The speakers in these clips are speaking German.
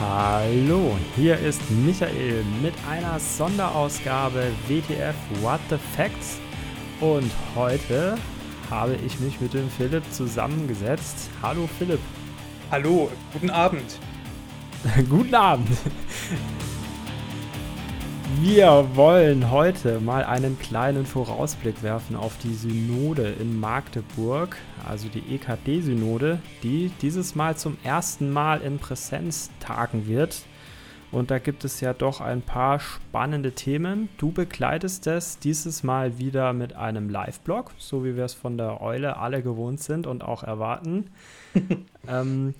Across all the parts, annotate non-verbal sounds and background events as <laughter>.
Hallo, hier ist Michael mit einer Sonderausgabe WTF What the Facts und heute habe ich mich mit dem Philipp zusammengesetzt. Hallo Philipp. Hallo, guten Abend. <laughs> guten Abend. Wir wollen heute mal einen kleinen Vorausblick werfen auf die Synode in Magdeburg, also die EKD-Synode, die dieses Mal zum ersten Mal in Präsenz tagen wird. Und da gibt es ja doch ein paar spannende Themen. Du begleitest es dieses Mal wieder mit einem Live-Blog, so wie wir es von der Eule alle gewohnt sind und auch erwarten. <laughs> ähm,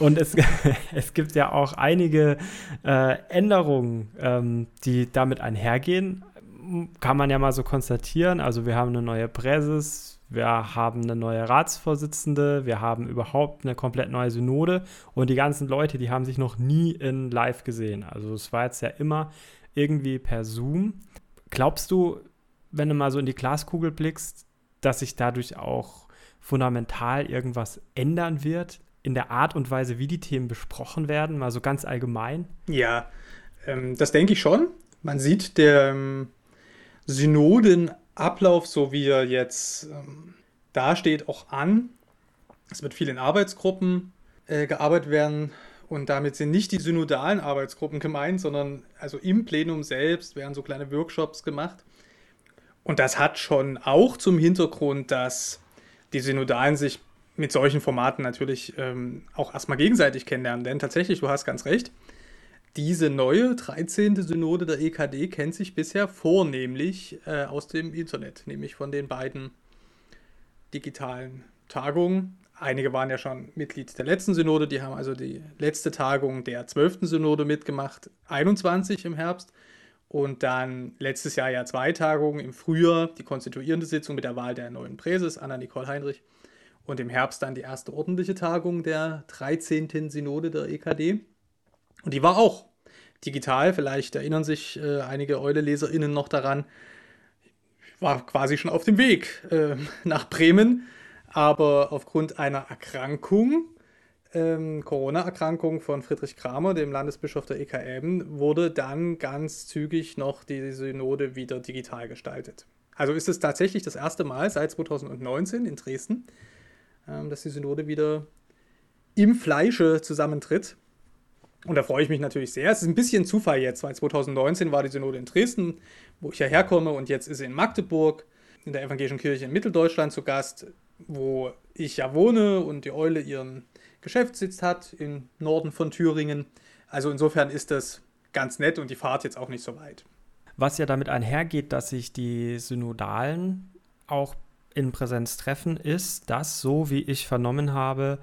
und es, <laughs> es gibt ja auch einige äh, Änderungen, ähm, die damit einhergehen. Kann man ja mal so konstatieren. Also wir haben eine neue Präses, wir haben eine neue Ratsvorsitzende, wir haben überhaupt eine komplett neue Synode und die ganzen Leute, die haben sich noch nie in Live gesehen. Also es war jetzt ja immer irgendwie per Zoom. Glaubst du, wenn du mal so in die Glaskugel blickst, dass sich dadurch auch fundamental irgendwas ändern wird in der Art und Weise, wie die Themen besprochen werden, mal so ganz allgemein? Ja, ähm, das denke ich schon. Man sieht der ähm, Synoden Ablauf, so wie er jetzt ähm, dasteht, auch an. Es wird viel in Arbeitsgruppen äh, gearbeitet werden und damit sind nicht die synodalen Arbeitsgruppen gemeint, sondern also im Plenum selbst werden so kleine Workshops gemacht. Und das hat schon auch zum Hintergrund, dass die Synodalen sich mit solchen Formaten natürlich ähm, auch erstmal gegenseitig kennenlernen. Denn tatsächlich, du hast ganz recht, diese neue 13. Synode der EKD kennt sich bisher vornehmlich äh, aus dem Internet, nämlich von den beiden digitalen Tagungen. Einige waren ja schon Mitglied der letzten Synode, die haben also die letzte Tagung der 12. Synode mitgemacht, 21 im Herbst. Und dann letztes Jahr ja zwei Tagungen, im Frühjahr die konstituierende Sitzung mit der Wahl der neuen Präses, Anna-Nicole Heinrich. Und im Herbst dann die erste ordentliche Tagung der 13. Synode der EKD. Und die war auch digital. Vielleicht erinnern sich äh, einige Eule-LeserInnen noch daran. Ich war quasi schon auf dem Weg äh, <laughs> nach Bremen, aber aufgrund einer Erkrankung, ähm, Corona-Erkrankung von Friedrich Kramer, dem Landesbischof der EKM, wurde dann ganz zügig noch die Synode wieder digital gestaltet. Also ist es tatsächlich das erste Mal seit 2019 in Dresden, ähm, dass die Synode wieder im Fleische zusammentritt. Und da freue ich mich natürlich sehr. Es ist ein bisschen Zufall jetzt, weil 2019 war die Synode in Dresden, wo ich ja herkomme, und jetzt ist sie in Magdeburg, in der Evangelischen Kirche in Mitteldeutschland zu Gast, wo ich ja wohne und die Eule ihren Geschäftssitz hat im Norden von Thüringen. Also insofern ist das ganz nett und die Fahrt jetzt auch nicht so weit. Was ja damit einhergeht, dass sich die Synodalen auch in Präsenz treffen, ist, dass, so wie ich vernommen habe,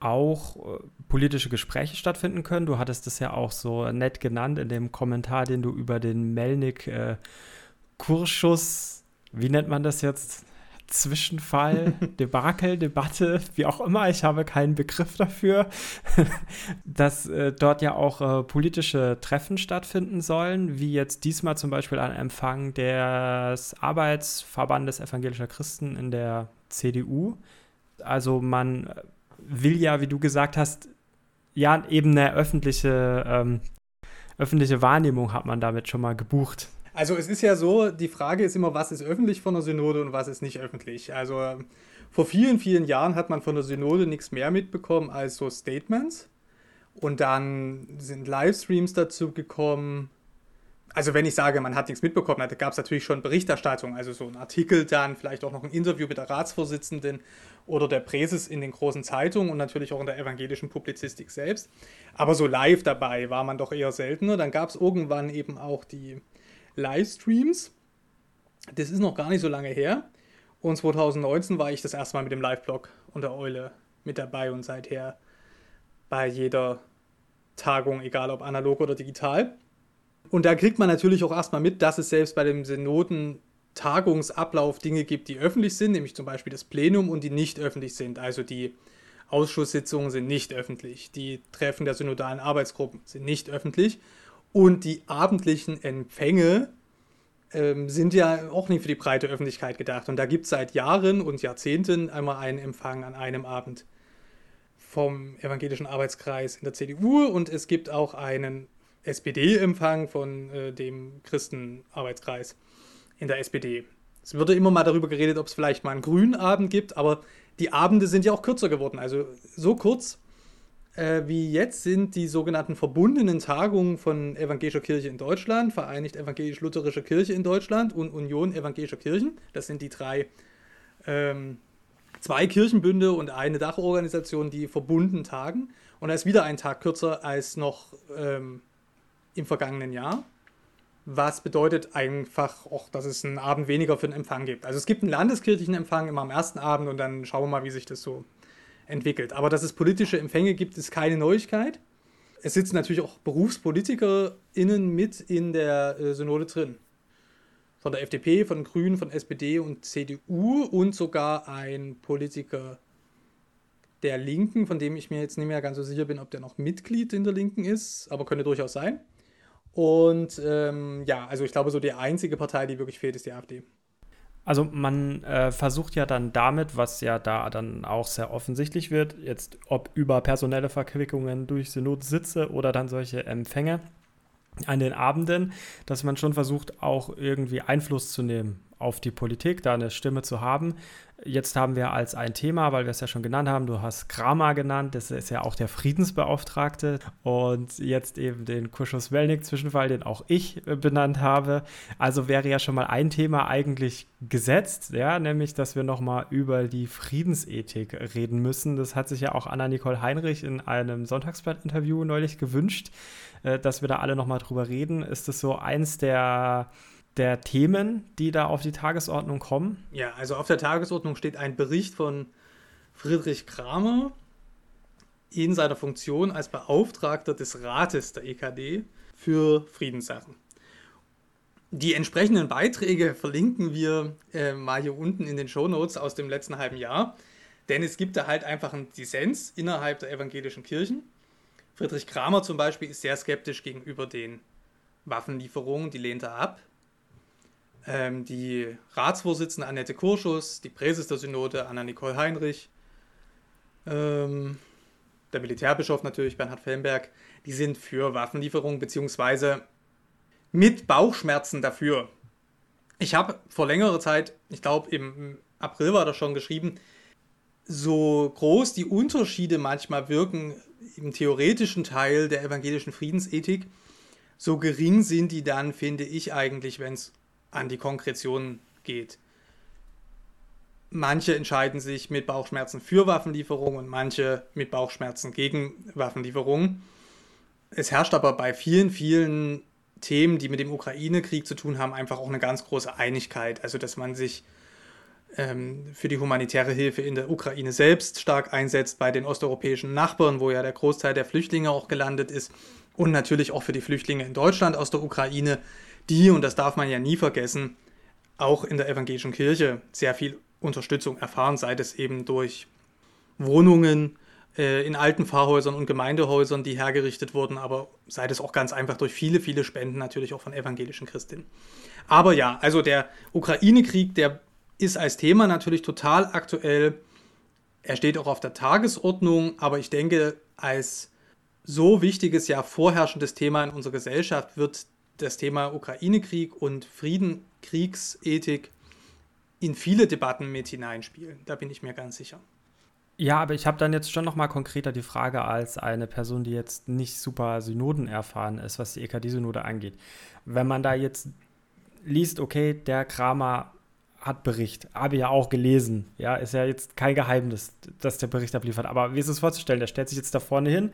auch äh, politische Gespräche stattfinden können. Du hattest es ja auch so nett genannt in dem Kommentar, den du über den Melnik-Kursschuss, äh, wie nennt man das jetzt? Zwischenfall, <laughs> Debakel, Debatte, wie auch immer, ich habe keinen Begriff dafür, <laughs> dass äh, dort ja auch äh, politische Treffen stattfinden sollen, wie jetzt diesmal zum Beispiel ein Empfang des Arbeitsverbandes evangelischer Christen in der CDU. Also man will ja, wie du gesagt hast, ja, eben eine öffentliche, ähm, öffentliche Wahrnehmung hat man damit schon mal gebucht. Also es ist ja so, die Frage ist immer, was ist öffentlich von der Synode und was ist nicht öffentlich. Also vor vielen, vielen Jahren hat man von der Synode nichts mehr mitbekommen als so Statements. Und dann sind Livestreams dazu gekommen. Also wenn ich sage, man hat nichts mitbekommen, da gab es natürlich schon Berichterstattung, also so ein Artikel dann, vielleicht auch noch ein Interview mit der Ratsvorsitzenden oder der Präses in den großen Zeitungen und natürlich auch in der evangelischen Publizistik selbst. Aber so live dabei war man doch eher seltener. Dann gab es irgendwann eben auch die Livestreams. Das ist noch gar nicht so lange her. Und 2019 war ich das erste Mal mit dem Live-Blog und der Eule mit dabei und seither bei jeder Tagung, egal ob analog oder digital. Und da kriegt man natürlich auch erstmal mit, dass es selbst bei dem Synoden Tagungsablauf Dinge gibt, die öffentlich sind, nämlich zum Beispiel das Plenum und die nicht öffentlich sind. Also die Ausschusssitzungen sind nicht öffentlich, die Treffen der synodalen Arbeitsgruppen sind nicht öffentlich und die abendlichen Empfänge ähm, sind ja auch nicht für die breite Öffentlichkeit gedacht. Und da gibt es seit Jahren und Jahrzehnten einmal einen Empfang an einem Abend vom Evangelischen Arbeitskreis in der CDU und es gibt auch einen SPD-Empfang von äh, dem Christenarbeitskreis in der SPD. Es wurde immer mal darüber geredet, ob es vielleicht mal einen grünen Abend gibt, aber die Abende sind ja auch kürzer geworden. Also so kurz äh, wie jetzt sind die sogenannten verbundenen Tagungen von Evangelischer Kirche in Deutschland, Vereinigt Evangelisch-Lutherische Kirche in Deutschland und Union Evangelischer Kirchen. Das sind die drei, ähm, zwei Kirchenbünde und eine Dachorganisation, die verbunden tagen. Und da ist wieder ein Tag kürzer als noch ähm, im vergangenen Jahr. Was bedeutet einfach auch, dass es einen Abend weniger für den Empfang gibt. Also es gibt einen landeskirchlichen Empfang immer am ersten Abend und dann schauen wir mal, wie sich das so entwickelt. Aber dass es politische Empfänge gibt, ist keine Neuigkeit. Es sitzen natürlich auch BerufspolitikerInnen mit in der äh, Synode drin. Von der FDP, von Grünen, von SPD und CDU und sogar ein Politiker der Linken, von dem ich mir jetzt nicht mehr ganz so sicher bin, ob der noch Mitglied in der Linken ist, aber könnte durchaus sein. Und ähm, ja, also ich glaube, so die einzige Partei, die wirklich fehlt, ist die AfD. Also man äh, versucht ja dann damit, was ja da dann auch sehr offensichtlich wird, jetzt ob über personelle Verquickungen durch Synodsitze oder dann solche Empfänge an den Abenden, dass man schon versucht, auch irgendwie Einfluss zu nehmen auf die Politik, da eine Stimme zu haben. Jetzt haben wir als ein Thema, weil wir es ja schon genannt haben, du hast Kramer genannt, das ist ja auch der Friedensbeauftragte und jetzt eben den Kuschus-Wellnick-Zwischenfall, den auch ich äh, benannt habe. Also wäre ja schon mal ein Thema eigentlich gesetzt, ja, nämlich, dass wir nochmal über die Friedensethik reden müssen. Das hat sich ja auch Anna-Nicole Heinrich in einem Sonntagsblatt-Interview neulich gewünscht, äh, dass wir da alle nochmal drüber reden. Ist das so eins der der Themen, die da auf die Tagesordnung kommen? Ja, also auf der Tagesordnung steht ein Bericht von Friedrich Kramer in seiner Funktion als Beauftragter des Rates der EKD für Friedenssachen. Die entsprechenden Beiträge verlinken wir äh, mal hier unten in den Shownotes aus dem letzten halben Jahr, denn es gibt da halt einfach einen Dissens innerhalb der evangelischen Kirchen. Friedrich Kramer zum Beispiel ist sehr skeptisch gegenüber den Waffenlieferungen, die lehnt er ab ähm, die Ratsvorsitzende Annette Kurschus, die Präses der Synode Anna-Nicole Heinrich, ähm, der Militärbischof natürlich Bernhard Fellenberg, die sind für Waffenlieferungen beziehungsweise mit Bauchschmerzen dafür. Ich habe vor längerer Zeit, ich glaube im April war das schon geschrieben, so groß die Unterschiede manchmal wirken im theoretischen Teil der evangelischen Friedensethik, so gering sind die dann, finde ich eigentlich, wenn es an die Konkretion geht. Manche entscheiden sich mit Bauchschmerzen für Waffenlieferungen und manche mit Bauchschmerzen gegen Waffenlieferungen. Es herrscht aber bei vielen, vielen Themen, die mit dem Ukraine-Krieg zu tun haben, einfach auch eine ganz große Einigkeit. Also, dass man sich ähm, für die humanitäre Hilfe in der Ukraine selbst stark einsetzt, bei den osteuropäischen Nachbarn, wo ja der Großteil der Flüchtlinge auch gelandet ist, und natürlich auch für die Flüchtlinge in Deutschland aus der Ukraine, die, und das darf man ja nie vergessen, auch in der evangelischen Kirche sehr viel Unterstützung erfahren, sei es eben durch Wohnungen äh, in alten Pfarrhäusern und Gemeindehäusern, die hergerichtet wurden, aber sei es auch ganz einfach durch viele, viele Spenden natürlich auch von evangelischen Christinnen. Aber ja, also der Ukraine-Krieg, der ist als Thema natürlich total aktuell. Er steht auch auf der Tagesordnung, aber ich denke, als so wichtiges, ja vorherrschendes Thema in unserer Gesellschaft wird das Thema Ukraine-Krieg und Frieden, Kriegsethik in viele Debatten mit hineinspielen. Da bin ich mir ganz sicher. Ja, aber ich habe dann jetzt schon noch mal konkreter die Frage als eine Person, die jetzt nicht super Synoden erfahren ist, was die EKD-Synode angeht. Wenn man da jetzt liest, okay, der Kramer hat Bericht, habe ich ja auch gelesen, ja, ist ja jetzt kein Geheimnis, dass der Bericht abliefert, aber wie ist es vorzustellen? Der stellt sich jetzt da vorne hin,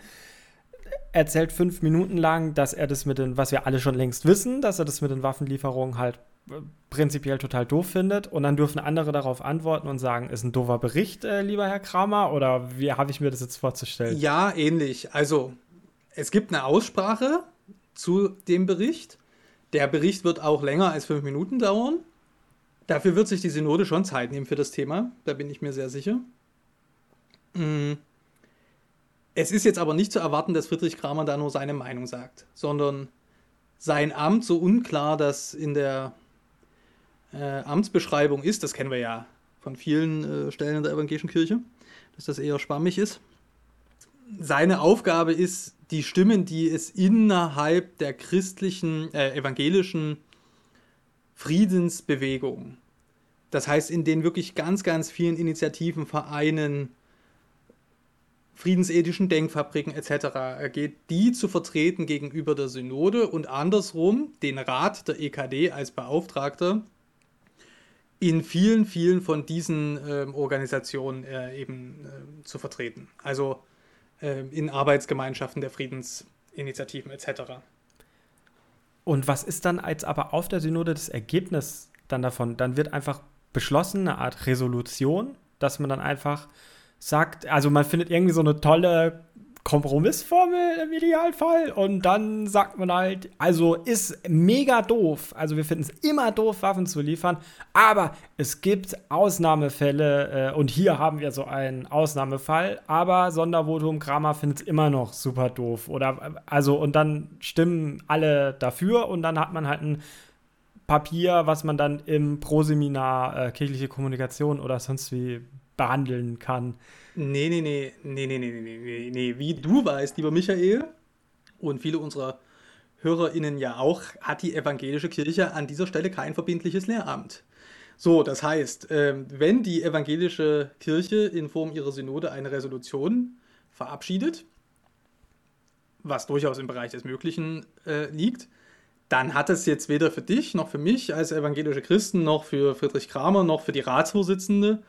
erzählt fünf Minuten lang, dass er das mit den, was wir alle schon längst wissen, dass er das mit den Waffenlieferungen halt äh, prinzipiell total doof findet und dann dürfen andere darauf antworten und sagen, ist ein doofer Bericht, äh, lieber Herr Kramer, oder wie habe ich mir das jetzt vorzustellen? Ja, ähnlich. Also es gibt eine Aussprache zu dem Bericht. Der Bericht wird auch länger als fünf Minuten dauern. Dafür wird sich die Synode schon Zeit nehmen für das Thema, da bin ich mir sehr sicher. Mhm. Es ist jetzt aber nicht zu erwarten, dass Friedrich Kramer da nur seine Meinung sagt, sondern sein Amt so unklar, das in der äh, Amtsbeschreibung ist, das kennen wir ja von vielen äh, Stellen in der evangelischen Kirche, dass das eher schwammig ist. seine Aufgabe ist, die Stimmen, die es innerhalb der christlichen, äh, evangelischen Friedensbewegung, das heißt in den wirklich ganz, ganz vielen Initiativen, Vereinen, friedensethischen Denkfabriken etc. geht, die zu vertreten gegenüber der Synode und andersrum den Rat der EKD als Beauftragter in vielen, vielen von diesen äh, Organisationen äh, eben äh, zu vertreten. Also ähm, in Arbeitsgemeinschaften der Friedensinitiativen etc. Und was ist dann als aber auf der Synode das Ergebnis dann davon? Dann wird einfach beschlossen, eine Art Resolution, dass man dann einfach sagt, also man findet irgendwie so eine tolle Kompromissformel im Idealfall und dann sagt man halt, also ist mega doof. Also wir finden es immer doof, Waffen zu liefern, aber es gibt Ausnahmefälle äh, und hier haben wir so einen Ausnahmefall, aber Sondervotum Kramer findet es immer noch super doof. Oder also und dann stimmen alle dafür und dann hat man halt ein Papier, was man dann im Proseminar äh, kirchliche Kommunikation oder sonst wie behandeln kann. Nee, nee, nee, nee, nee, nee, nee, nee, nee. Wie du weißt, lieber Michael, und viele unserer HörerInnen ja auch, hat die evangelische Kirche an dieser Stelle kein verbindliches Lehramt. So, das heißt, ähm, wenn die evangelische Kirche in Form ihrer Synode eine Resolution verabschiedet, was durchaus im Bereich des Möglichen äh, liegt, dann hat es jetzt weder für dich noch für mich als evangelische Christen noch für Friedrich Kramer noch für die Ratsvorsitzende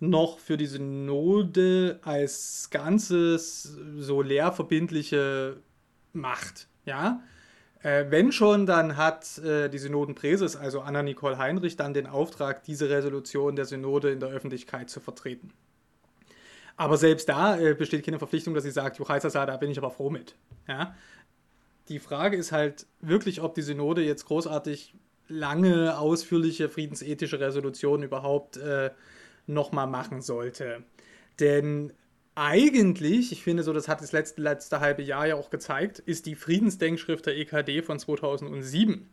noch für die Synode als Ganzes so lehrverbindliche Macht. Ja? Äh, wenn schon, dann hat äh, die Synodenpräses, also Anna-Nicole Heinrich, dann den Auftrag, diese Resolution der Synode in der Öffentlichkeit zu vertreten. Aber selbst da äh, besteht keine Verpflichtung, dass sie sagt, Juchaisasa, da bin ich aber froh mit. Ja? Die Frage ist halt wirklich, ob die Synode jetzt großartig lange, ausführliche friedensethische Resolutionen überhaupt äh, nochmal machen sollte. Denn eigentlich, ich finde so, das hat das letzte, letzte halbe Jahr ja auch gezeigt, ist die Friedensdenkschrift der EKD von 2007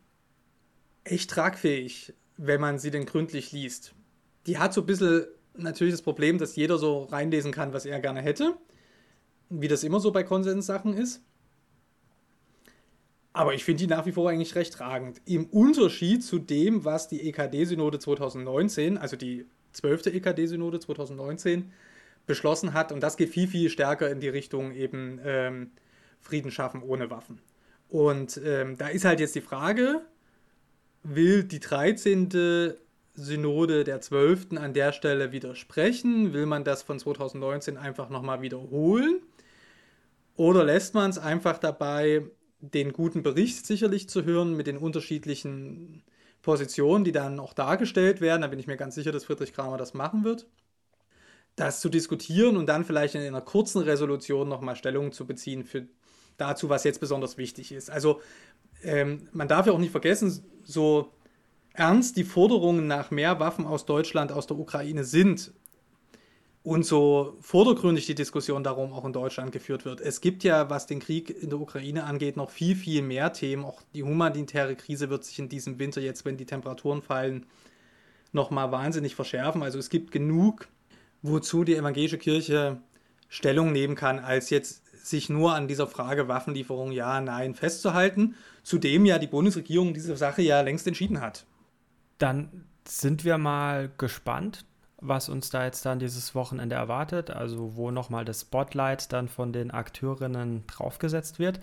echt tragfähig, wenn man sie denn gründlich liest. Die hat so ein bisschen natürlich das Problem, dass jeder so reinlesen kann, was er gerne hätte, wie das immer so bei Konsenssachen ist. Aber ich finde die nach wie vor eigentlich recht tragend. Im Unterschied zu dem, was die EKD-Synode 2019, also die 12. EKD-Synode 2019 beschlossen hat. Und das geht viel, viel stärker in die Richtung eben ähm, Frieden schaffen ohne Waffen. Und ähm, da ist halt jetzt die Frage, will die 13. Synode der 12. an der Stelle widersprechen? Will man das von 2019 einfach nochmal wiederholen? Oder lässt man es einfach dabei, den guten Bericht sicherlich zu hören mit den unterschiedlichen Positionen, die dann auch dargestellt werden. Da bin ich mir ganz sicher, dass Friedrich Kramer das machen wird. Das zu diskutieren und dann vielleicht in einer kurzen Resolution nochmal Stellung zu beziehen für dazu, was jetzt besonders wichtig ist. Also ähm, man darf ja auch nicht vergessen, so ernst die Forderungen nach mehr Waffen aus Deutschland, aus der Ukraine sind, und so vordergründig die Diskussion darum auch in Deutschland geführt wird. Es gibt ja, was den Krieg in der Ukraine angeht, noch viel, viel mehr Themen. Auch die humanitäre Krise wird sich in diesem Winter jetzt, wenn die Temperaturen fallen, nochmal wahnsinnig verschärfen. Also es gibt genug, wozu die evangelische Kirche Stellung nehmen kann, als jetzt sich nur an dieser Frage Waffenlieferung ja, nein festzuhalten, zudem ja die Bundesregierung diese Sache ja längst entschieden hat. Dann sind wir mal gespannt was uns da jetzt dann dieses Wochenende erwartet, also wo nochmal das Spotlight dann von den Akteurinnen draufgesetzt wird,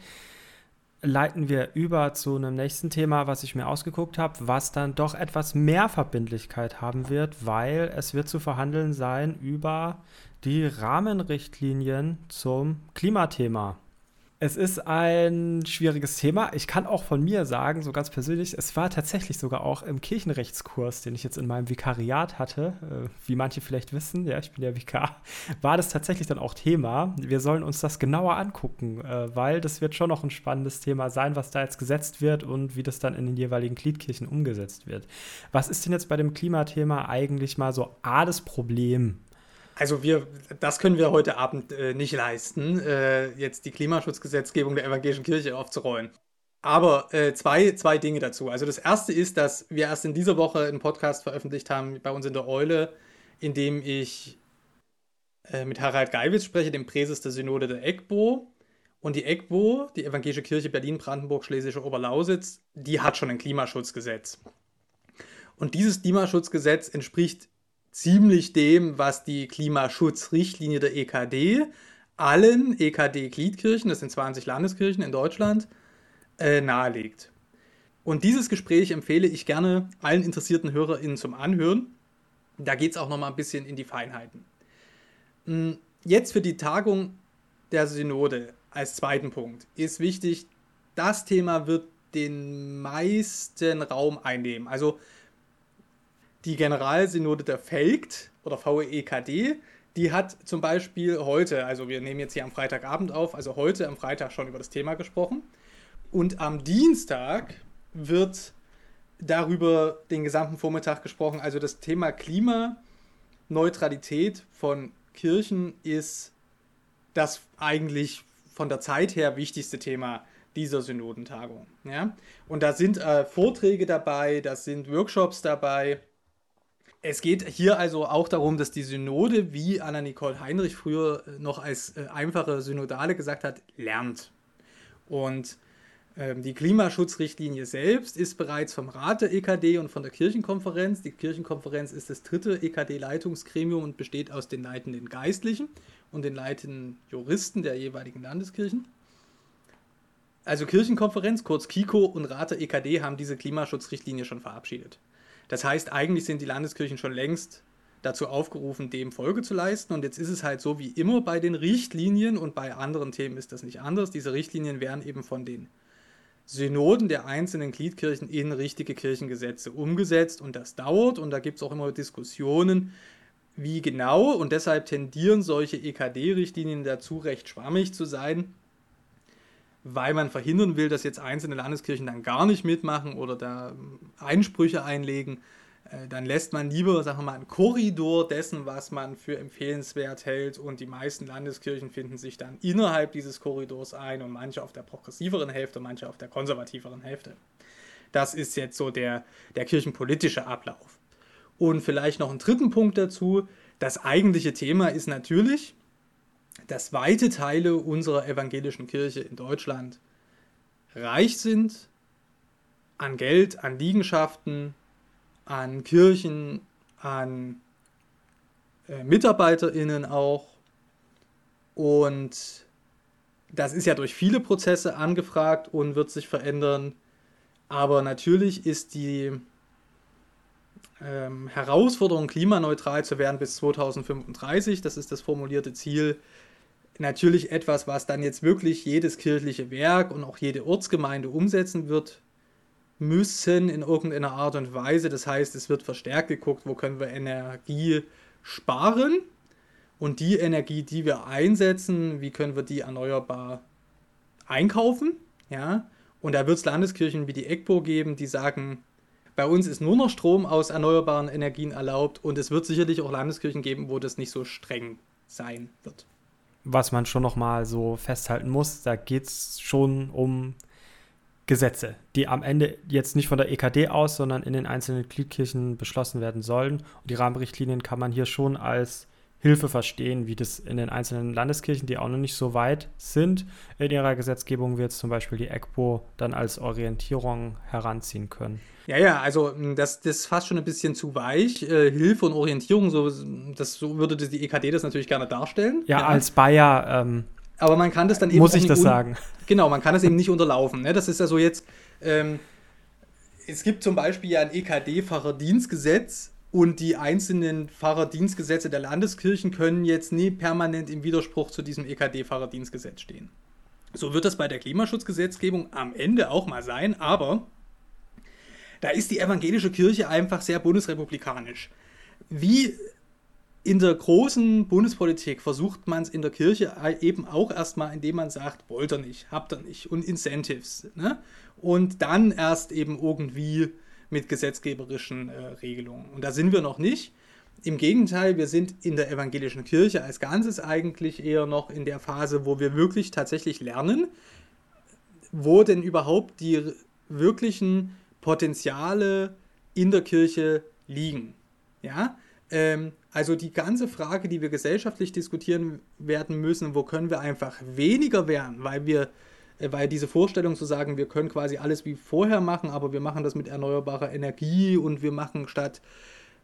leiten wir über zu einem nächsten Thema, was ich mir ausgeguckt habe, was dann doch etwas mehr Verbindlichkeit haben wird, weil es wird zu verhandeln sein über die Rahmenrichtlinien zum Klimathema. Es ist ein schwieriges Thema. Ich kann auch von mir sagen, so ganz persönlich, es war tatsächlich sogar auch im Kirchenrechtskurs, den ich jetzt in meinem Vikariat hatte, äh, wie manche vielleicht wissen, ja, ich bin ja Vikar, war das tatsächlich dann auch Thema. Wir sollen uns das genauer angucken, äh, weil das wird schon noch ein spannendes Thema sein, was da jetzt gesetzt wird und wie das dann in den jeweiligen Gliedkirchen umgesetzt wird. Was ist denn jetzt bei dem Klimathema eigentlich mal so A, das Problem? Also wir, das können wir heute Abend äh, nicht leisten, äh, jetzt die Klimaschutzgesetzgebung der evangelischen Kirche aufzurollen. Aber äh, zwei, zwei Dinge dazu. Also das erste ist, dass wir erst in dieser Woche einen Podcast veröffentlicht haben bei uns in der Eule, in dem ich äh, mit Harald Geiwitz spreche, dem Präses der Synode der EGBO. Und die EGBO, die Evangelische Kirche Berlin, Brandenburg, Schlesische Oberlausitz, die hat schon ein Klimaschutzgesetz. Und dieses Klimaschutzgesetz entspricht ziemlich dem, was die Klimaschutzrichtlinie der EKD allen EKD-Gliedkirchen, das sind 20 Landeskirchen in Deutschland, äh, nahelegt. Und dieses Gespräch empfehle ich gerne allen interessierten HörerInnen zum Anhören. Da geht es auch noch mal ein bisschen in die Feinheiten. Hm, jetzt für die Tagung der Synode als zweiten Punkt ist wichtig, das Thema wird den meisten Raum einnehmen. Also die Generalsynode der FELGT oder VEKD, die hat zum Beispiel heute, also wir nehmen jetzt hier am Freitagabend auf, also heute am Freitag schon über das Thema gesprochen. Und am Dienstag wird darüber den gesamten Vormittag gesprochen. Also das Thema Klimaneutralität von Kirchen ist das eigentlich von der Zeit her wichtigste Thema dieser Synodentagung. Ja? Und da sind äh, Vorträge dabei, da sind Workshops dabei, es geht hier also auch darum, dass die Synode, wie Anna-Nicole Heinrich früher äh, noch als äh, einfache Synodale gesagt hat, lernt. Und ähm, die Klimaschutzrichtlinie selbst ist bereits vom Rat der EKD und von der Kirchenkonferenz. Die Kirchenkonferenz ist das dritte EKD-Leitungsgremium und besteht aus den leitenden Geistlichen und den leitenden Juristen der jeweiligen Landeskirchen. Also Kirchenkonferenz, kurz KIKO und Rat der EKD haben diese Klimaschutzrichtlinie schon verabschiedet. Das heißt, eigentlich sind die Landeskirchen schon längst dazu aufgerufen, dem Folge zu leisten. Und jetzt ist es halt so wie immer bei den Richtlinien und bei anderen Themen ist das nicht anders. Diese Richtlinien werden eben von den Synoden der einzelnen Gliedkirchen in richtige Kirchengesetze umgesetzt und das dauert und da gibt es auch immer Diskussionen, wie genau und deshalb tendieren solche EKD-Richtlinien dazu, recht schwammig zu sein weil man verhindern will, dass jetzt einzelne Landeskirchen dann gar nicht mitmachen oder da Einsprüche einlegen, äh, dann lässt man lieber, sagen wir mal, einen Korridor dessen, was man für empfehlenswert hält und die meisten Landeskirchen finden sich dann innerhalb dieses Korridors ein und manche auf der progressiveren Hälfte, manche auf der konservativeren Hälfte. Das ist jetzt so der, der kirchenpolitische Ablauf. Und vielleicht noch einen dritten Punkt dazu. Das eigentliche Thema ist natürlich, dass weite Teile unserer evangelischen Kirche in Deutschland reich sind an Geld, an Liegenschaften, an Kirchen, an äh, MitarbeiterInnen auch. Und das ist ja durch viele Prozesse angefragt und wird sich verändern. Aber natürlich ist die ähm, Herausforderung, klimaneutral zu werden bis 2035, das ist das formulierte Ziel, natürlich etwas, was dann jetzt wirklich jedes kirchliche Werk und auch jede Ortsgemeinde umsetzen wird müssen in irgendeiner Art und Weise. Das heißt, es wird verstärkt geguckt, wo können wir Energie sparen und die Energie, die wir einsetzen, wie können wir die erneuerbar einkaufen. Ja? Und da wird es Landeskirchen wie die EGPO geben, die sagen, bei uns ist nur noch Strom aus erneuerbaren Energien erlaubt und es wird sicherlich auch Landeskirchen geben, wo das nicht so streng sein wird was man schon noch mal so festhalten muss, da geht es schon um Gesetze, die am Ende jetzt nicht von der EKD aus, sondern in den einzelnen Gliedkirchen beschlossen werden sollen. Und die Rahmenrichtlinien kann man hier schon als Hilfe verstehen, wie das in den einzelnen Landeskirchen, die auch noch nicht so weit sind, in ihrer Gesetzgebung, wir jetzt zum Beispiel die EGPO dann als Orientierung heranziehen können. Ja, ja, also hm, das, das ist fast schon ein bisschen zu weich. Äh, Hilfe und Orientierung, so, das, so würde die EKD das natürlich gerne darstellen. Ja, ja. als Bayer. Ähm, Aber man kann das dann eben. Muss ich das sagen? Genau, man kann das eben nicht unterlaufen. Ne? Das ist ja so jetzt. Ähm, es gibt zum Beispiel ja ein EKD-Fahrerdienstgesetz und die einzelnen Fahrerdienstgesetze der Landeskirchen können jetzt nie permanent im Widerspruch zu diesem EKD-Fahrerdienstgesetz stehen. So wird das bei der Klimaschutzgesetzgebung am Ende auch mal sein, aber da ist die evangelische Kirche einfach sehr bundesrepublikanisch. Wie in der großen Bundespolitik versucht man es in der Kirche eben auch erstmal, indem man sagt, wollt ihr nicht, habt ihr nicht und Incentives. Ne? Und dann erst eben irgendwie mit gesetzgeberischen äh, Regelungen. Und da sind wir noch nicht. Im Gegenteil, wir sind in der evangelischen Kirche als Ganzes eigentlich eher noch in der Phase, wo wir wirklich tatsächlich lernen, wo denn überhaupt die wirklichen Potenziale in der Kirche liegen. Ja, Ähm, also die ganze Frage, die wir gesellschaftlich diskutieren werden müssen, wo können wir einfach weniger werden, weil wir, äh, weil diese Vorstellung zu sagen, wir können quasi alles wie vorher machen, aber wir machen das mit erneuerbarer Energie und wir machen statt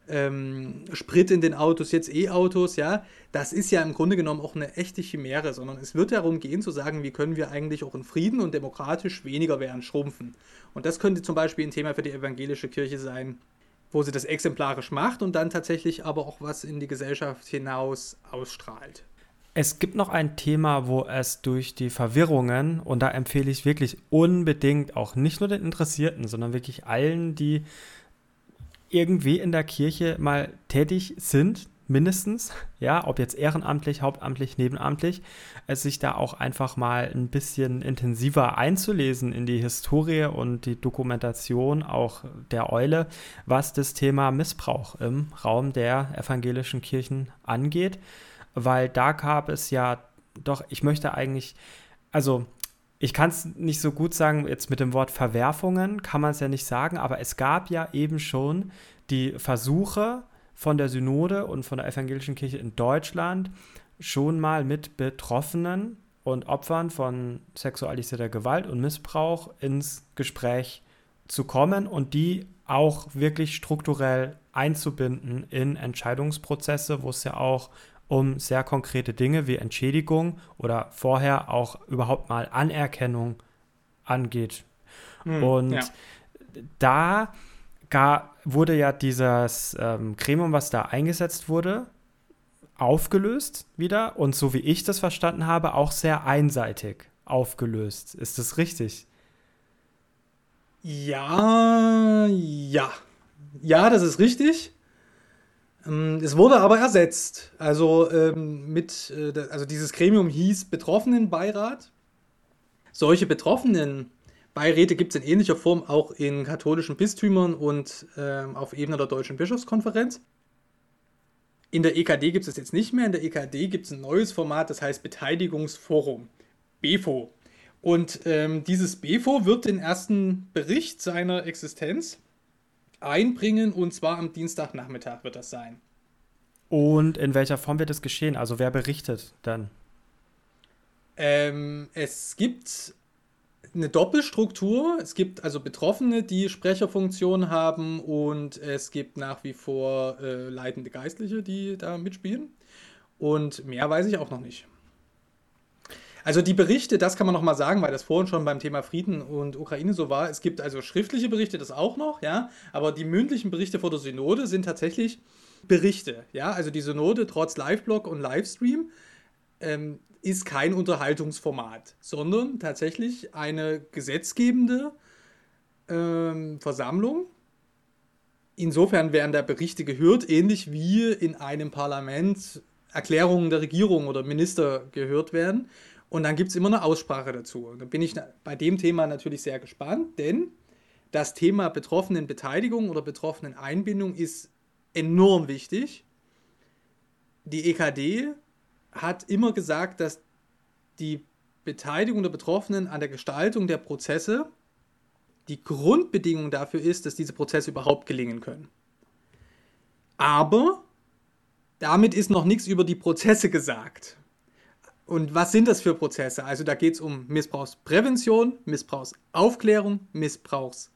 ähm, Sprit in den Autos jetzt E-Autos, ja, das ist ja im Grunde genommen auch eine echte Chimäre, sondern es wird darum gehen zu sagen, wie können wir eigentlich auch in Frieden und demokratisch weniger werden, schrumpfen. Und das könnte zum Beispiel ein Thema für die evangelische Kirche sein, wo sie das exemplarisch macht und dann tatsächlich aber auch was in die Gesellschaft hinaus ausstrahlt. Es gibt noch ein Thema, wo es durch die Verwirrungen, und da empfehle ich wirklich unbedingt auch nicht nur den Interessierten, sondern wirklich allen, die irgendwie in der Kirche mal tätig sind, mindestens, ja, ob jetzt ehrenamtlich, hauptamtlich, nebenamtlich, es sich da auch einfach mal ein bisschen intensiver einzulesen in die Historie und die Dokumentation auch der Eule, was das Thema Missbrauch im Raum der evangelischen Kirchen angeht, weil da gab es ja doch, ich möchte eigentlich, also ich kann es nicht so gut sagen, jetzt mit dem Wort Verwerfungen kann man es ja nicht sagen, aber es gab ja eben schon die Versuche, von der Synode und von der evangelischen Kirche in Deutschland schon mal mit Betroffenen und Opfern von sexualisierter Gewalt und Missbrauch ins Gespräch zu kommen und die auch wirklich strukturell einzubinden in Entscheidungsprozesse, wo es ja auch um sehr konkrete Dinge wie Entschädigung oder vorher auch überhaupt mal Anerkennung angeht. Hm, und ja. da gar, wurde ja dieses ähm, Gremium, was da eingesetzt wurde, aufgelöst wieder und so wie ich das verstanden habe, auch sehr einseitig aufgelöst. Ist das richtig? Ja, ja. Ja, das ist richtig. Ähm, es wurde aber ersetzt. Also ähm, mit, äh, also dieses Gremium hieß Betroffenenbeirat. Solche Betroffenen Beiräte gibt es in ähnlicher Form auch in katholischen Bistümern und äh, auf Ebene der Deutschen Bischofskonferenz. In der EKD gibt es jetzt nicht mehr. In der EKD gibt es ein neues Format, das heißt Beteiligungsforum, BEFO. Und ähm, dieses BEFO wird den ersten Bericht seiner Existenz einbringen und zwar am Dienstagnachmittag wird das sein. Und in welcher Form wird das geschehen? Also wer berichtet dann? Ähm, es gibt eine Doppelstruktur. Es gibt also Betroffene, die Sprecherfunktion haben und es gibt nach wie vor äh, leitende Geistliche, die da mitspielen. Und mehr weiß ich auch noch nicht. Also die Berichte, das kann man noch mal sagen, weil das vorhin schon beim Thema Frieden und Ukraine so war. Es gibt also schriftliche Berichte, das auch noch, ja, aber die mündlichen Berichte vor der Synode sind tatsächlich Berichte, ja. Also die Synode trotz Liveblog und Livestream ähm, ist kein Unterhaltungsformat, sondern tatsächlich eine gesetzgebende ähm, Versammlung. Insofern werden da Berichte gehört, ähnlich wie in einem Parlament Erklärungen der Regierung oder Minister gehört werden. Und dann gibt es immer eine Aussprache dazu. Und da bin ich bei dem Thema natürlich sehr gespannt, denn das Thema Betroffenenbeteiligung oder Betroffeneneinbindung ist enorm wichtig. Die EKD hat immer gesagt, dass die Beteiligung der Betroffenen an der Gestaltung der Prozesse die Grundbedingung dafür ist, dass diese Prozesse überhaupt gelingen können. Aber damit ist noch nichts über die Prozesse gesagt. Und was sind das für Prozesse? Also da geht es um Missbrauchsprävention, Missbrauchsaufklärung, Missbrauchs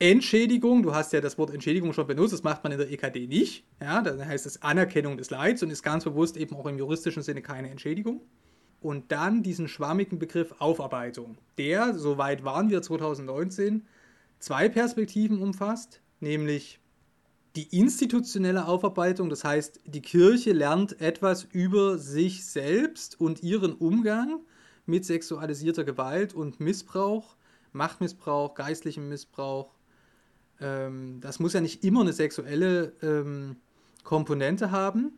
Entschädigung, du hast ja das Wort Entschädigung schon benutzt, das macht man in der EKD nicht. Ja, dann heißt es Anerkennung des Leids und ist ganz bewusst eben auch im juristischen Sinne keine Entschädigung. Und dann diesen schwammigen Begriff Aufarbeitung, der, soweit waren wir 2019, zwei Perspektiven umfasst, nämlich die institutionelle Aufarbeitung, das heißt, die Kirche lernt etwas über sich selbst und ihren Umgang mit sexualisierter Gewalt und Missbrauch, Machtmissbrauch, geistlichem Missbrauch, ähm, das muss ja nicht immer eine sexuelle ähm, Komponente haben.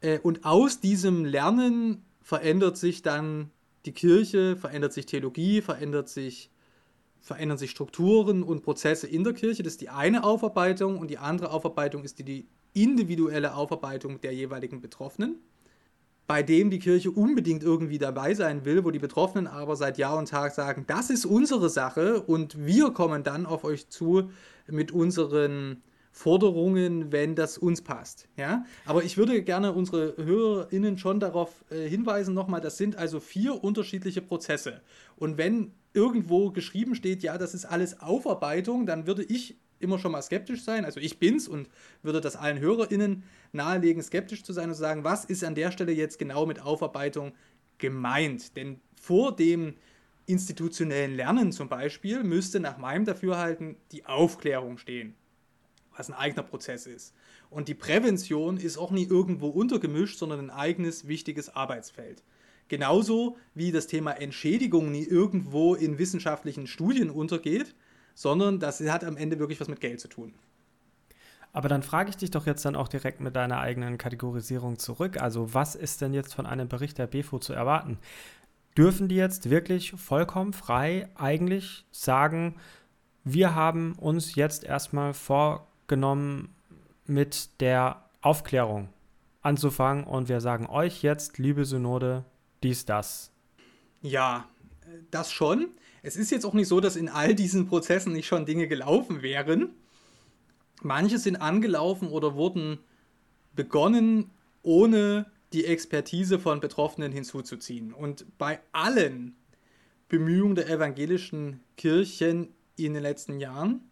Äh, und aus diesem Lernen verändert sich dann die Kirche, verändert sich Theologie, verändert sich, verändern sich Strukturen und Prozesse in der Kirche. Das ist die eine Aufarbeitung und die andere Aufarbeitung ist die, die individuelle Aufarbeitung der jeweiligen Betroffenen bei dem die Kirche unbedingt irgendwie dabei sein will, wo die Betroffenen aber seit Jahr und Tag sagen, das ist unsere Sache und wir kommen dann auf euch zu mit unseren Forderungen, wenn das uns passt. Ja? Aber ich würde gerne unsere HörerInnen schon darauf äh, hinweisen, nochmal, das sind also vier unterschiedliche Prozesse. Und wenn irgendwo geschrieben steht, ja, das ist alles Aufarbeitung, dann würde ich immer schon mal skeptisch sein. Also ich bin's und würde das allen HörerInnen nahelegen, skeptisch zu sein und zu sagen, was ist an der Stelle jetzt genau mit Aufarbeitung gemeint? Denn vor dem institutionellen Lernen zum Beispiel müsste nach meinem Dafürhalten die Aufklärung stehen was ein eigener Prozess ist. Und die Prävention ist auch nie irgendwo untergemischt, sondern ein eigenes wichtiges Arbeitsfeld. Genauso wie das Thema Entschädigung nie irgendwo in wissenschaftlichen Studien untergeht, sondern das hat am Ende wirklich was mit Geld zu tun. Aber dann frage ich dich doch jetzt dann auch direkt mit deiner eigenen Kategorisierung zurück. Also was ist denn jetzt von einem Bericht der BFO zu erwarten? Dürfen die jetzt wirklich vollkommen frei eigentlich sagen, wir haben uns jetzt erstmal vor genommen, mit der Aufklärung anzufangen und wir sagen euch jetzt, liebe Synode, dies, das. Ja, das schon. Es ist jetzt auch nicht so, dass in all diesen Prozessen nicht schon Dinge gelaufen wären. Manche sind angelaufen oder wurden begonnen, ohne die Expertise von Betroffenen hinzuzuziehen. Und bei allen Bemühungen der evangelischen Kirchen in den letzten Jahren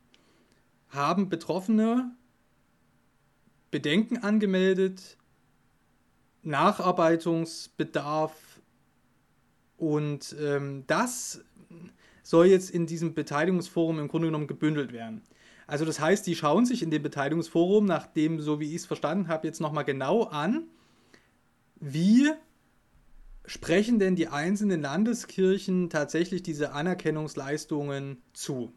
haben Betroffene Bedenken angemeldet, Nacharbeitungsbedarf und ähm, das soll jetzt in diesem Beteiligungsforum im Grunde genommen gebündelt werden. Also das heißt, die schauen sich in dem Beteiligungsforum, nachdem, so wie ich es verstanden habe, jetzt nochmal genau an, wie sprechen denn die einzelnen Landeskirchen tatsächlich diese Anerkennungsleistungen zu.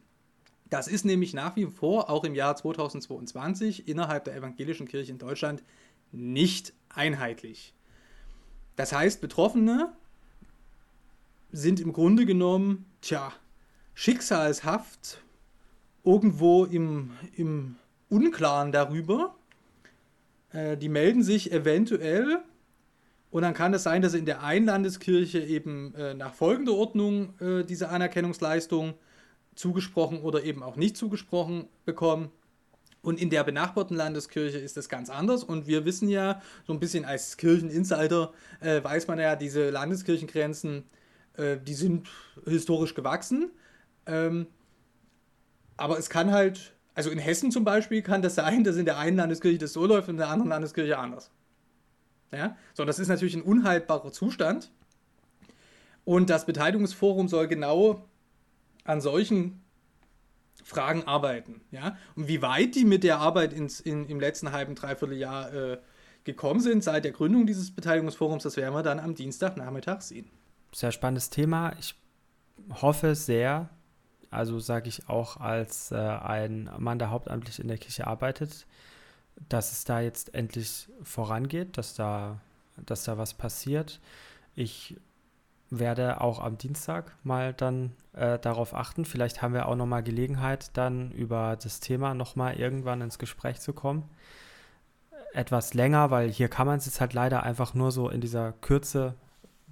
Das ist nämlich nach wie vor auch im Jahr 2022 innerhalb der evangelischen Kirche in Deutschland nicht einheitlich. Das heißt, Betroffene sind im Grunde genommen, tja, schicksalshaft irgendwo im, im Unklaren darüber. Äh, die melden sich eventuell und dann kann es sein, dass in der einen Landeskirche eben äh, nach folgender Ordnung äh, diese Anerkennungsleistung zugesprochen oder eben auch nicht zugesprochen bekommen. Und in der benachbarten Landeskirche ist das ganz anders. Und wir wissen ja, so ein bisschen als Kircheninsider äh, weiß man ja, diese Landeskirchengrenzen, äh, die sind historisch gewachsen. Ähm, aber es kann halt, also in Hessen zum Beispiel kann das sein, dass in der einen Landeskirche das so läuft und in der anderen Landeskirche anders. Ja? So, das ist natürlich ein unhaltbarer Zustand. Und das Beteiligungsforum soll genau an solchen Fragen arbeiten. Ja? Und wie weit die mit der Arbeit ins, in, im letzten halben, dreiviertel Jahr äh, gekommen sind seit der Gründung dieses Beteiligungsforums, das werden wir dann am Dienstagnachmittag sehen. Sehr spannendes Thema. Ich hoffe sehr, also sage ich auch als äh, ein Mann, der hauptamtlich in der Kirche arbeitet, dass es da jetzt endlich vorangeht, dass da, dass da was passiert. Ich werde auch am Dienstag mal dann äh, darauf achten. Vielleicht haben wir auch nochmal Gelegenheit, dann über das Thema nochmal irgendwann ins Gespräch zu kommen. Etwas länger, weil hier kann man es jetzt halt leider einfach nur so in dieser Kürze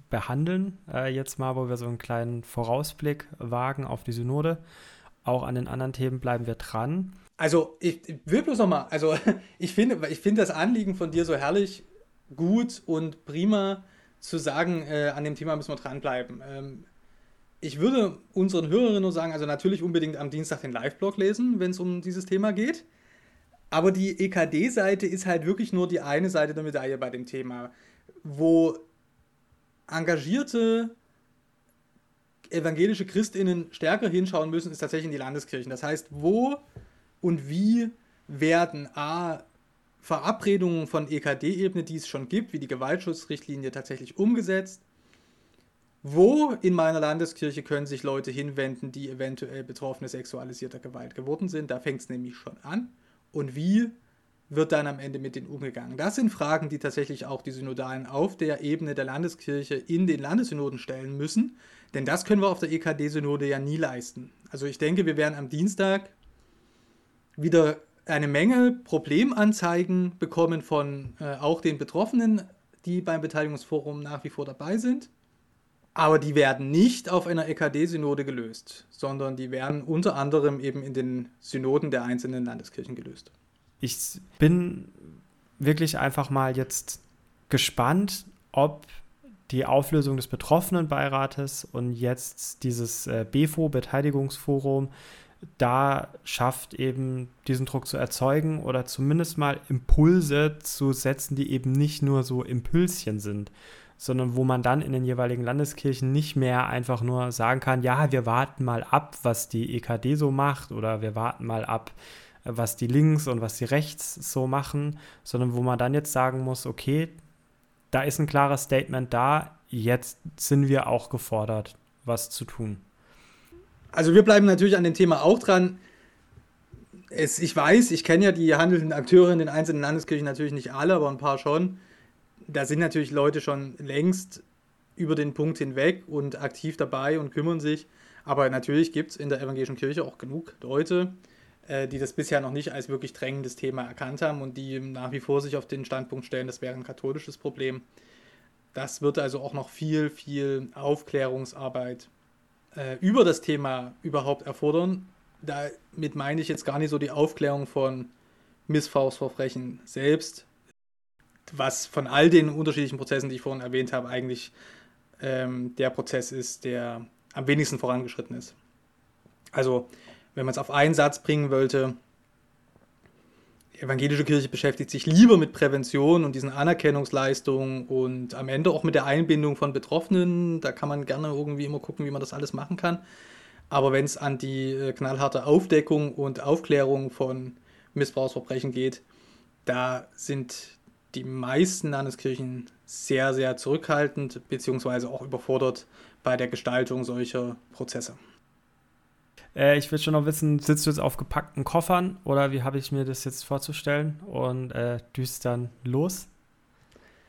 behandeln. Äh, jetzt mal, wo wir so einen kleinen Vorausblick wagen auf die Synode. Auch an den anderen Themen bleiben wir dran. Also ich, ich will bloß nochmal, also <laughs> ich finde, ich finde das Anliegen von dir so herrlich, gut und prima zu sagen, äh, an dem Thema müssen wir dranbleiben. Ähm, ich würde unseren Hörerinnen nur sagen, also natürlich unbedingt am Dienstag den Live-Blog lesen, wenn es um dieses Thema geht. Aber die EKD-Seite ist halt wirklich nur die eine Seite der Medaille bei dem Thema, wo engagierte evangelische Christinnen stärker hinschauen müssen, ist tatsächlich in die Landeskirchen. Das heißt, wo und wie werden A Verabredungen von EKD-Ebene, die es schon gibt, wie die Gewaltschutzrichtlinie tatsächlich umgesetzt? Wo in meiner Landeskirche können sich Leute hinwenden, die eventuell Betroffene sexualisierter Gewalt geworden sind? Da fängt es nämlich schon an. Und wie wird dann am Ende mit denen umgegangen? Das sind Fragen, die tatsächlich auch die Synodalen auf der Ebene der Landeskirche in den Landessynoden stellen müssen. Denn das können wir auf der EKD-Synode ja nie leisten. Also ich denke, wir werden am Dienstag wieder eine Menge Problemanzeigen bekommen von äh, auch den Betroffenen, die beim Beteiligungsforum nach wie vor dabei sind. Aber die werden nicht auf einer EKD-Synode gelöst, sondern die werden unter anderem eben in den Synoden der einzelnen Landeskirchen gelöst. ich bin wirklich einfach mal jetzt gespannt, ob die Auflösung des Betroffenenbeirates und jetzt dieses äh, BFO, Beteiligungsforum, da schafft eben diesen Druck zu erzeugen oder zumindest mal Impulse zu setzen, die eben nicht nur so Impulschen sind, sondern wo man dann in den jeweiligen Landeskirchen nicht mehr einfach nur sagen kann, ja, wir warten mal ab, was die EKD so macht oder wir warten mal ab, was die links und was die rechts so machen, sondern wo man dann jetzt sagen muss, okay, da ist ein klares Statement da, jetzt sind wir auch gefordert, was zu tun. Also wir bleiben natürlich an dem Thema auch dran. Es, ich weiß, ich kenne ja die handelnden Akteure in den einzelnen Landeskirchen natürlich nicht alle, aber ein paar schon. Da sind natürlich Leute schon längst über den Punkt hinweg und aktiv dabei und kümmern sich. Aber natürlich gibt es in der evangelischen Kirche auch genug Leute, äh, die das bisher noch nicht als wirklich drängendes Thema erkannt haben und die nach wie vor sich auf den Standpunkt stellen, das wäre ein katholisches Problem. Das wird also auch noch viel, viel Aufklärungsarbeit äh, über das Thema überhaupt erfordern. Damit meine ich jetzt gar nicht so die Aufklärung von Missbrauchsverbrechen selbst, was von all den unterschiedlichen Prozessen, die ich vorhin erwähnt habe, eigentlich ähm, der Prozess ist, der am wenigsten vorangeschritten ist. Also, wenn man es auf einen Satz bringen wollte, evangelische Kirche beschäftigt sich lieber mit Prävention und diesen Anerkennungsleistungen und am Ende auch mit der Einbindung von Betroffenen. Da kann man gerne irgendwie immer gucken, wie man das alles machen kann. Aber wenn es an die äh, knallharte Aufdeckung und Aufklärung von Missbrauchsverbrechen geht, da sind die meisten Landeskirchen sehr, sehr zurückhaltend beziehungsweise auch überfordert bei der Gestaltung solcher Prozesse. Äh, ich will schon noch wissen, sitzt du jetzt auf gepackten Koffern oder wie habe ich mir das jetzt vorzustellen und äh, düst dann los?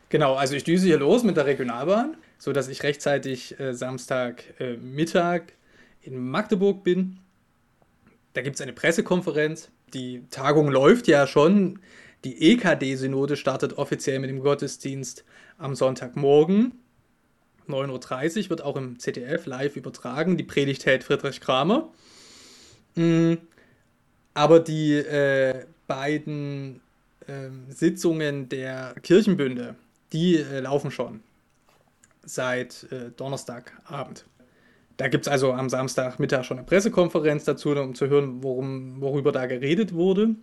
Genau, also ich düse hier los mit der Regionalbahn, sodass ich rechtzeitig äh, Samstagmittag äh, in Magdeburg bin. Da gibt es eine Pressekonferenz. Die Tagung läuft ja schon. Die EKD-Synode startet offiziell mit dem Gottesdienst am Sonntagmorgen. 9.30 Uhr wird auch im ZDF live übertragen. Die Predigt hält Friedrich Kramer. Mm, aber die äh, beiden äh, Sitzungen der Kirchenbünde, die äh, laufen schon seit äh, Donnerstagabend. Da gibt es also am Samstagmittag schon eine Pressekonferenz dazu, um zu hören, worum, worüber da geredet wurde.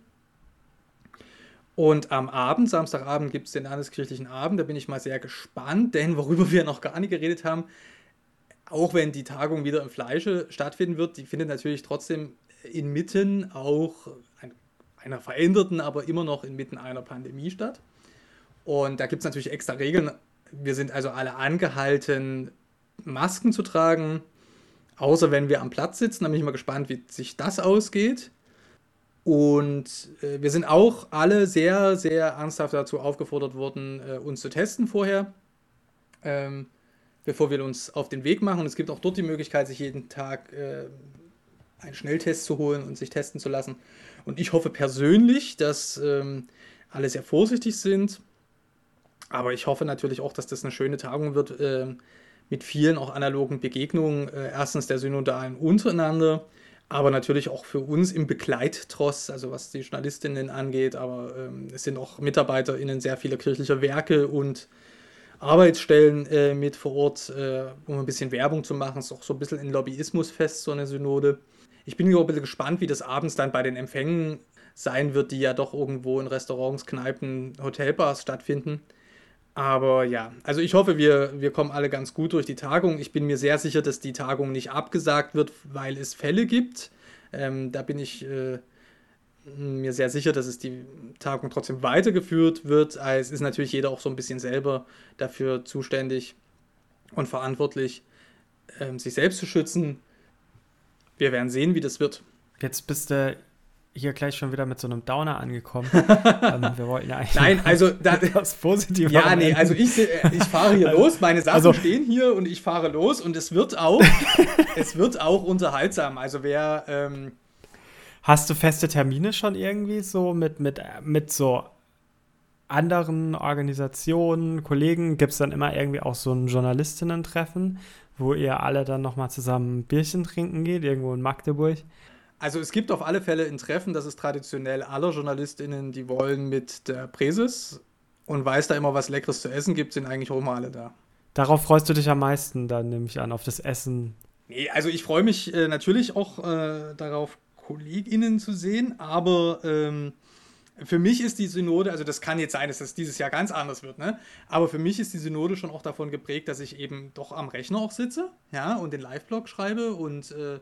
Und am Abend, Samstagabend, gibt es den landeskirchlichen Abend. Da bin ich mal sehr gespannt, denn worüber wir noch gar nicht geredet haben, auch wenn die Tagung wieder im Fleische stattfinden wird, die findet natürlich trotzdem inmitten auch einer veränderten, aber immer noch inmitten einer Pandemie statt. Und da gibt es natürlich extra Regeln. Wir sind also alle angehalten, Masken zu tragen, außer wenn wir am Platz sitzen. Da bin ich mal gespannt, wie sich das ausgeht. Und äh, wir sind auch alle sehr, sehr ernsthaft dazu aufgefordert worden, äh, uns zu testen vorher, ähm, bevor wir uns auf den Weg machen. Und es gibt auch dort die Möglichkeit, sich jeden Tag äh, einen Schnelltest zu holen und sich testen zu lassen. Und ich hoffe persönlich, dass ähm, alle sehr vorsichtig sind. Aber ich hoffe natürlich auch, dass das eine schöne Tagung wird äh, mit vielen auch analogen Begegnungen. Äh, erstens der Synodalen untereinander, aber natürlich auch für uns im Begleittross, also was die Journalistinnen angeht. Aber ähm, es sind auch MitarbeiterInnen sehr vieler kirchlicher Werke und Arbeitsstellen äh, mit vor Ort, äh, um ein bisschen Werbung zu machen. Es ist auch so ein bisschen ein Lobbyismus fest, so eine Synode. Ich bin auch ein bisschen gespannt, wie das abends dann bei den Empfängen sein wird, die ja doch irgendwo in Restaurants, Kneipen, Hotelbars stattfinden. Aber ja, also ich hoffe, wir, wir kommen alle ganz gut durch die Tagung. Ich bin mir sehr sicher, dass die Tagung nicht abgesagt wird, weil es Fälle gibt. Ähm, da bin ich äh, mir sehr sicher, dass es die Tagung trotzdem weitergeführt wird. Es ist natürlich jeder auch so ein bisschen selber dafür zuständig und verantwortlich, ähm, sich selbst zu schützen. Wir werden sehen, wie das wird. Jetzt bist du hier gleich schon wieder mit so einem Downer angekommen. <laughs> ähm, wir wollten ja eigentlich Nein, also <laughs> da, das Positive. Ja, nee, also ich, ich fahre hier also, los, meine Sachen also, stehen hier und ich fahre los und es wird auch, <laughs> es wird auch unterhaltsam. Also wer ähm, Hast du feste Termine schon irgendwie so mit, mit, mit so anderen Organisationen, Kollegen? Gibt es dann immer irgendwie auch so ein Journalistinnen-Treffen, wo ihr alle dann nochmal zusammen ein Bierchen trinken geht, irgendwo in Magdeburg? Also es gibt auf alle Fälle ein Treffen, das ist traditionell aller JournalistInnen, die wollen mit der Präses und weiß da immer, was Leckeres zu essen gibt, sind eigentlich auch immer alle da. Darauf freust du dich am meisten, dann nehme ich an, auf das Essen. Nee, also ich freue mich äh, natürlich auch äh, darauf, KollegInnen zu sehen, aber ähm, für mich ist die Synode, also das kann jetzt sein, dass das dieses Jahr ganz anders wird, ne? Aber für mich ist die Synode schon auch davon geprägt, dass ich eben doch am Rechner auch sitze, ja, und den Live-Blog schreibe und äh,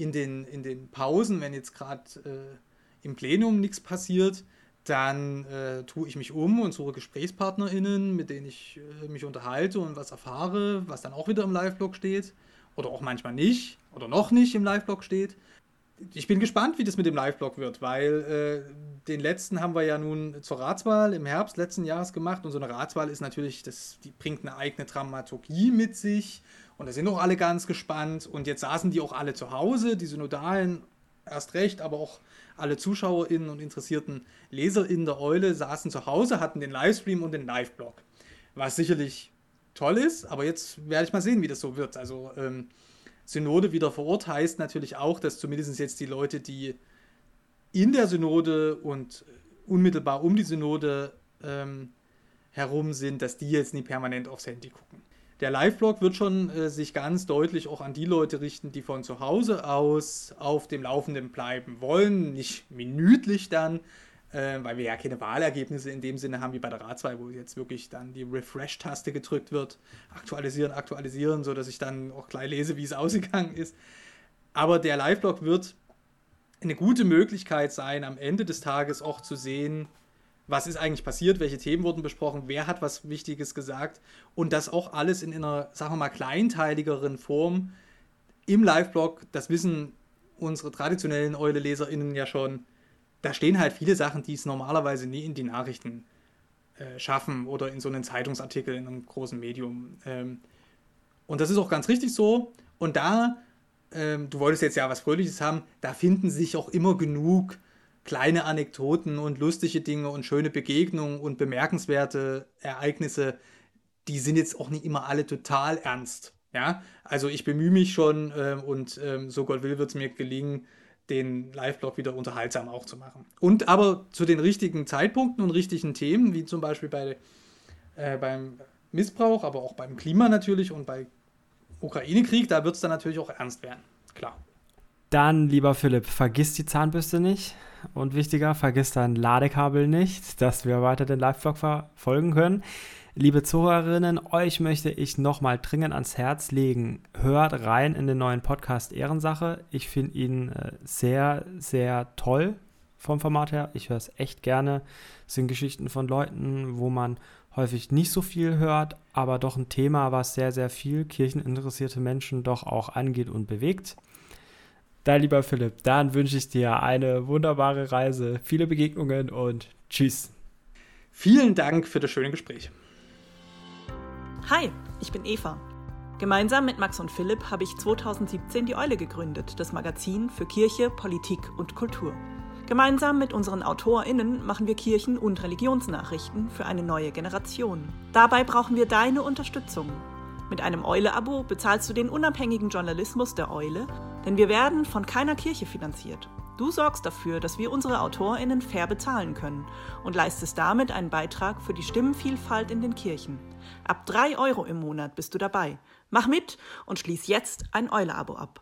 in, den, in den Pausen, wenn jetzt gerade äh, im Plenum nichts passiert, dann äh, tue ich mich um und suche GesprächspartnerInnen, mit denen ich äh, mich unterhalte und was erfahre, was dann auch wieder im Live-Blog steht. Oder auch manchmal nicht oder noch nicht im Live-Blog steht ich bin gespannt, wie das mit dem Live-Blog wird, weil äh, den letzten haben wir ja nun zur Ratswahl im Herbst letzten Jahres gemacht und so eine Ratswahl ist natürlich, das, die bringt eine eigene Dramaturgie mit sich und da sind auch alle ganz gespannt und jetzt saßen die auch alle zu Hause, die Synodalen erst recht, aber auch alle ZuschauerInnen und interessierten LeserInnen der Eule saßen zu Hause, hatten den Livestream und den Live-Blog, was sicherlich toll ist, aber jetzt werde ich mal sehen, wie das so wird. Also ähm, Synode wieder vor Ort heißt natürlich auch, dass zumindest jetzt die Leute, die in der Synode und unmittelbar um die Synode ähm, herum sind, dass die jetzt nicht permanent aufs Handy gucken. Der Live-Blog wird schon äh, sich ganz deutlich auch an die Leute richten, die von zu Hause aus auf dem Laufenden bleiben wollen, nicht minütlich dann, äh, weil wir ja keine Wahlergebnisse in dem Sinne haben wie bei der Ratswahl, wo jetzt wirklich dann die Refresh-Taste gedrückt wird, aktualisieren, aktualisieren, sodass ich dann auch gleich lese, wie es <laughs> ausgegangen ist. Aber der Live-Blog wird eine gute Möglichkeit sein, am Ende des Tages auch zu sehen, was ist eigentlich passiert, welche Themen wurden besprochen, wer hat was Wichtiges gesagt und das auch alles in einer, sagen wir mal, kleinteiligeren Form im Live-Blog. Das wissen unsere traditionellen Eule-LeserInnen ja schon da stehen halt viele Sachen, die es normalerweise nie in die Nachrichten äh, schaffen oder in so einen Zeitungsartikel in einem großen Medium. Ähm, und das ist auch ganz richtig so. Und da, ähm, du wolltest jetzt ja was Fröhliches haben, da finden sich auch immer genug kleine Anekdoten und lustige Dinge und schöne Begegnungen und bemerkenswerte Ereignisse. Die sind jetzt auch nicht immer alle total ernst. Ja, also ich bemühe mich schon ähm, und ähm, so Gott will wird es mir gelingen, den Live-Blog wieder unterhaltsam auch zu machen. Und aber zu den richtigen Zeitpunkten und richtigen Themen, wie zum Beispiel bei, äh, beim Missbrauch, aber auch beim Klima natürlich und bei Ukraine-Krieg, da wird es dann natürlich auch ernst werden. Klar. Dann, lieber Philipp, vergiss die Zahnbürste nicht. Und wichtiger, vergiss dein Ladekabel nicht, dass wir weiter den Live-Blog verfolgen können. Liebe Zuhörerinnen, euch möchte ich nochmal dringend ans Herz legen. Hört rein in den neuen Podcast Ehrensache. Ich finde ihn äh, sehr, sehr toll vom Format her. Ich höre es echt gerne. Es sind Geschichten von Leuten, wo man häufig nicht so viel hört, aber doch ein Thema, was sehr, sehr viel kircheninteressierte Menschen doch auch angeht und bewegt. Da, lieber Philipp, dann wünsche ich dir eine wunderbare Reise, viele Begegnungen und tschüss. Vielen Dank für das schöne Gespräch. Hi, ich bin Eva. Gemeinsam mit Max und Philipp habe ich 2017 die Eule gegründet, das Magazin für Kirche, Politik und Kultur. Gemeinsam mit unseren AutorInnen machen wir Kirchen- und Religionsnachrichten für eine neue Generation. Dabei brauchen wir deine Unterstützung. Mit einem Eule-Abo bezahlst du den unabhängigen Journalismus der Eule, denn wir werden von keiner Kirche finanziert. Du sorgst dafür, dass wir unsere AutorInnen fair bezahlen können und leistest damit einen Beitrag für die Stimmenvielfalt in den Kirchen. Ab 3 Euro im Monat bist du dabei. Mach mit und schließ jetzt ein Eule-Abo ab.